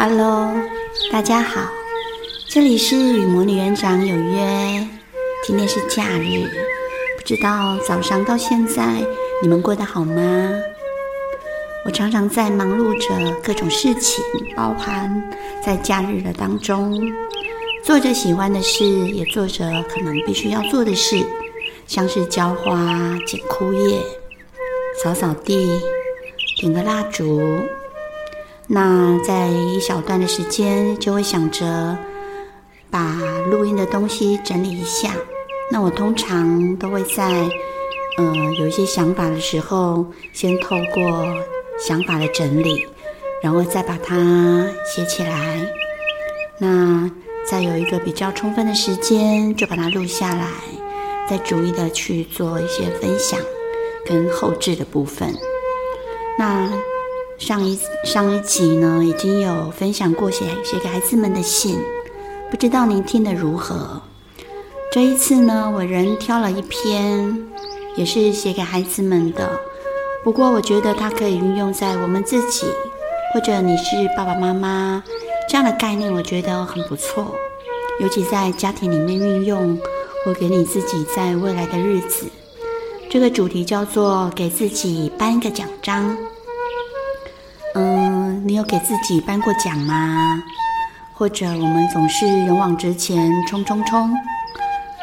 Hello，大家好，这里是与魔女园长有约。今天是假日，不知道早上到现在你们过得好吗？我常常在忙碌着各种事情，包含在假日的当中，做着喜欢的事，也做着可能必须要做的事，像是浇花、剪枯叶、扫扫地、点个蜡烛。那在一小段的时间，就会想着把录音的东西整理一下。那我通常都会在，嗯、有一些想法的时候，先透过想法的整理，然后再把它写起来。那再有一个比较充分的时间，就把它录下来，再逐一的去做一些分享跟后置的部分。那。上一上一集呢，已经有分享过写写给孩子们的信，不知道您听得如何？这一次呢，我仍挑了一篇，也是写给孩子们的。不过我觉得它可以运用在我们自己，或者你是爸爸妈妈这样的概念，我觉得很不错。尤其在家庭里面运用，或给你自己在未来的日子。这个主题叫做给自己颁一个奖章。你有给自己颁过奖吗？或者我们总是勇往直前，冲冲冲，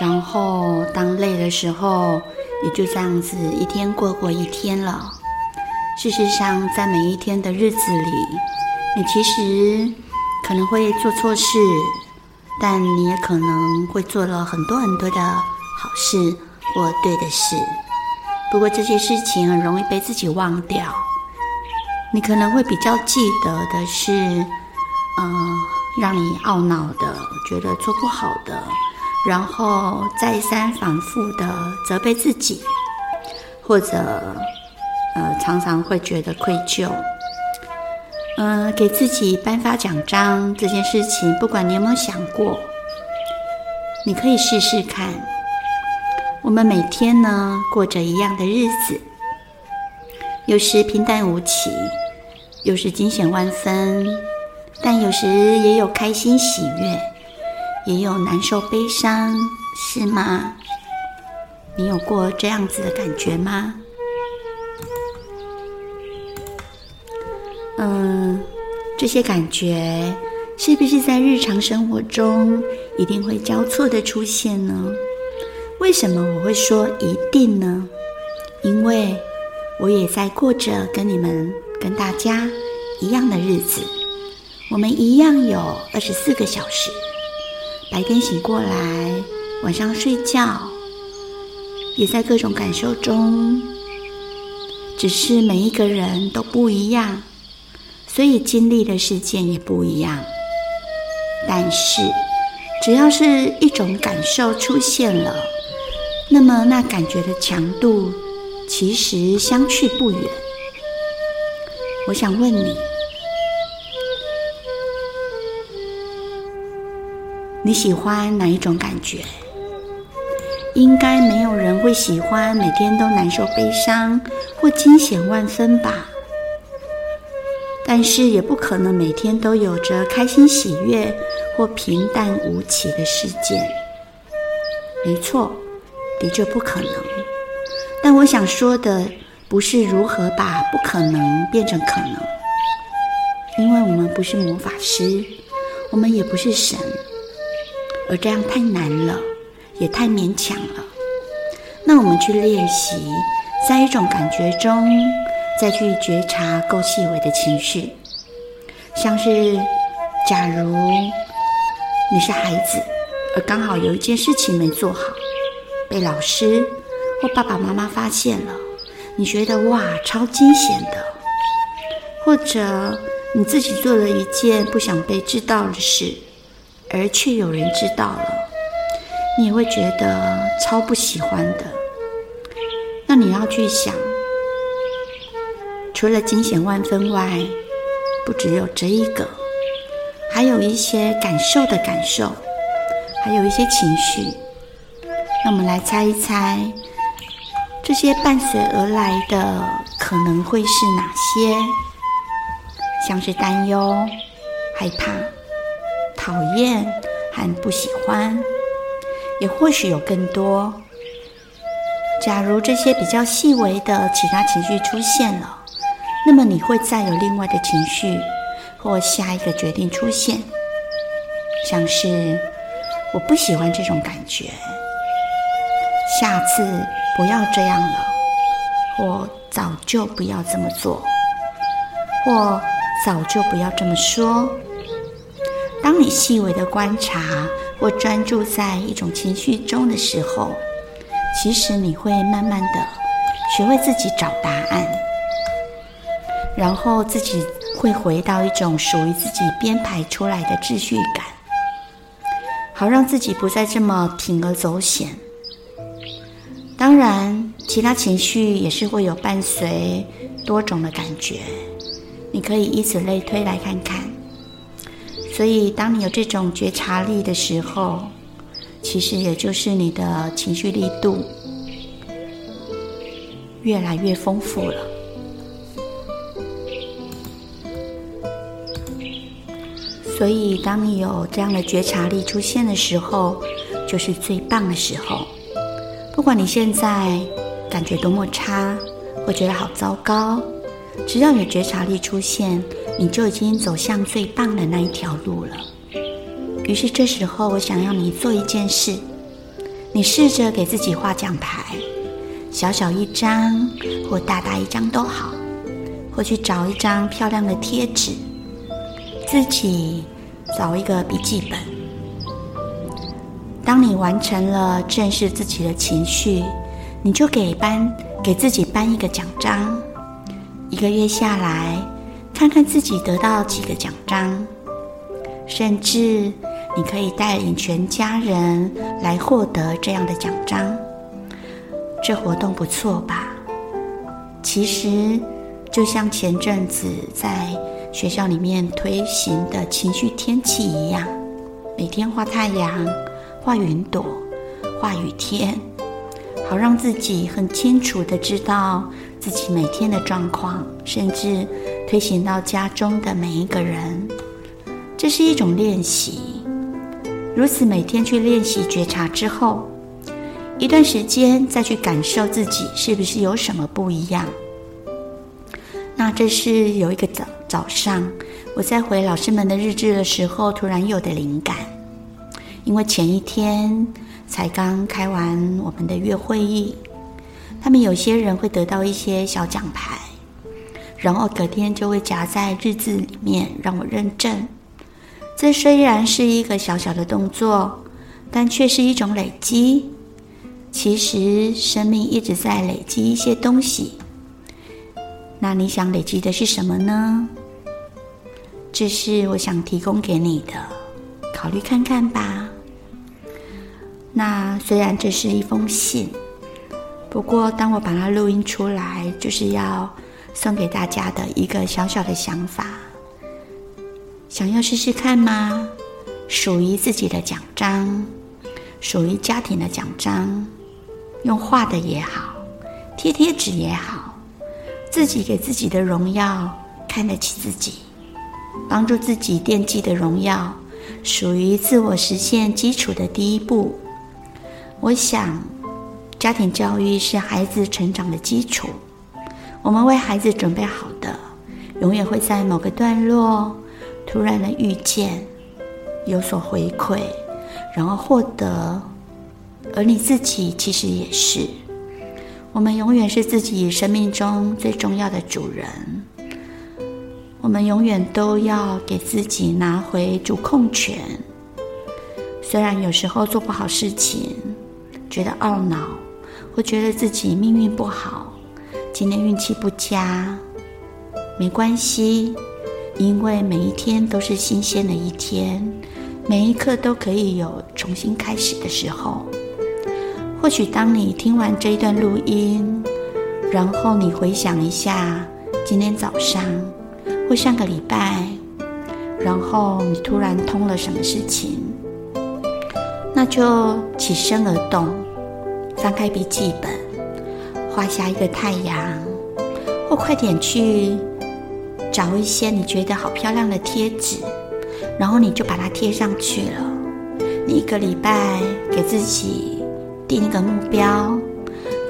然后当累的时候，也就这样子一天过过一天了。事实上，在每一天的日子里，你其实可能会做错事，但你也可能会做了很多很多的好事或对的事。不过这些事情很容易被自己忘掉。你可能会比较记得的是，嗯、呃，让你懊恼的，觉得做不好的，然后再三反复的责备自己，或者，呃，常常会觉得愧疚。嗯、呃，给自己颁发奖章这件事情，不管你有没有想过，你可以试试看。我们每天呢，过着一样的日子，有时平淡无奇。有时惊险万分，但有时也有开心喜悦，也有难受悲伤，是吗？你有过这样子的感觉吗？嗯，这些感觉是不是在日常生活中一定会交错的出现呢？为什么我会说一定呢？因为我也在过着跟你们。跟大家一样的日子，我们一样有二十四个小时，白天醒过来，晚上睡觉，也在各种感受中，只是每一个人都不一样，所以经历的事件也不一样。但是，只要是一种感受出现了，那么那感觉的强度其实相去不远。我想问你，你喜欢哪一种感觉？应该没有人会喜欢每天都难受、悲伤或惊险万分吧？但是也不可能每天都有着开心、喜悦或平淡无奇的事件。没错，的确不可能。但我想说的。不是如何把不可能变成可能，因为我们不是魔法师，我们也不是神，而这样太难了，也太勉强了。那我们去练习，在一种感觉中，再去觉察够细微的情绪，像是，假如你是孩子，而刚好有一件事情没做好，被老师或爸爸妈妈发现了。你觉得哇，超惊险的，或者你自己做了一件不想被知道的事，而却有人知道了，你也会觉得超不喜欢的。那你要去想，除了惊险万分外，不只有这一个，还有一些感受的感受，还有一些情绪。那我们来猜一猜。这些伴随而来的可能会是哪些？像是担忧、害怕、讨厌和不喜欢，也或许有更多。假如这些比较细微的其他情绪出现了，那么你会再有另外的情绪或下一个决定出现，像是我不喜欢这种感觉，下次不要这样了，或早就不要这么做，或早就不要这么说。当你细微的观察或专注在一种情绪中的时候，其实你会慢慢的学会自己找答案，然后自己会回到一种属于自己编排出来的秩序感，好让自己不再这么铤而走险。当然，其他情绪也是会有伴随多种的感觉，你可以以此类推来看看。所以，当你有这种觉察力的时候，其实也就是你的情绪力度越来越丰富了。所以，当你有这样的觉察力出现的时候，就是最棒的时候。不管你现在感觉多么差，或觉得好糟糕，只要有觉察力出现，你就已经走向最棒的那一条路了。于是这时候，我想要你做一件事，你试着给自己画奖牌，小小一张或大大一张都好，或去找一张漂亮的贴纸，自己找一个笔记本。当你完成了正视自己的情绪，你就给颁给自己颁一个奖章，一个月下来，看看自己得到几个奖章，甚至。你可以带领全家人来获得这样的奖章，这活动不错吧？其实就像前阵子在学校里面推行的情绪天气一样，每天画太阳、画云朵、画雨天，好让自己很清楚的知道自己每天的状况，甚至推行到家中的每一个人，这是一种练习。如此每天去练习觉察之后，一段时间再去感受自己是不是有什么不一样。那这是有一个早早上，我在回老师们的日志的时候，突然有的灵感。因为前一天才刚开完我们的月会议，他们有些人会得到一些小奖牌，然后隔天就会夹在日志里面让我认证。这虽然是一个小小的动作，但却是一种累积。其实，生命一直在累积一些东西。那你想累积的是什么呢？这是我想提供给你的，考虑看看吧。那虽然这是一封信，不过当我把它录音出来，就是要送给大家的一个小小的想法。想要试试看吗？属于自己的奖章，属于家庭的奖章，用画的也好，贴贴纸也好，自己给自己的荣耀，看得起自己，帮助自己惦记的荣耀，属于自我实现基础的第一步。我想，家庭教育是孩子成长的基础，我们为孩子准备好的，永远会在某个段落。突然的遇见，有所回馈，然后获得，而你自己其实也是。我们永远是自己生命中最重要的主人。我们永远都要给自己拿回主控权。虽然有时候做不好事情，觉得懊恼，或觉得自己命运不好，今天运气不佳，没关系。因为每一天都是新鲜的一天，每一刻都可以有重新开始的时候。或许当你听完这一段录音，然后你回想一下今天早上或上个礼拜，然后你突然通了什么事情，那就起身而动，翻开笔记本，画下一个太阳，或快点去。找一些你觉得好漂亮的贴纸，然后你就把它贴上去了。你一个礼拜给自己定一个目标，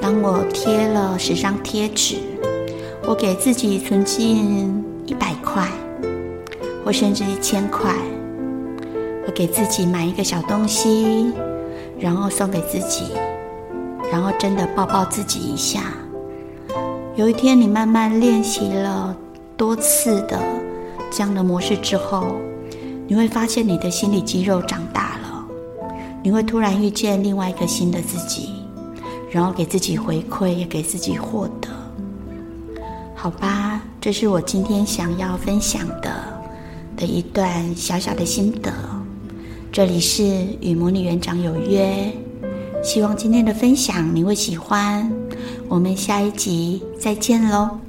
当我贴了十张贴纸，我给自己存进一百块，或甚至一千块。我给自己买一个小东西，然后送给自己，然后真的抱抱自己一下。有一天，你慢慢练习了多次的这样的模式之后，你会发现你的心理肌肉长大了。你会突然遇见另外一个新的自己，然后给自己回馈，也给自己获得。好吧，这是我今天想要分享的的一段小小的心得。这里是与魔女园长有约，希望今天的分享你会喜欢。我们下一集再见喽。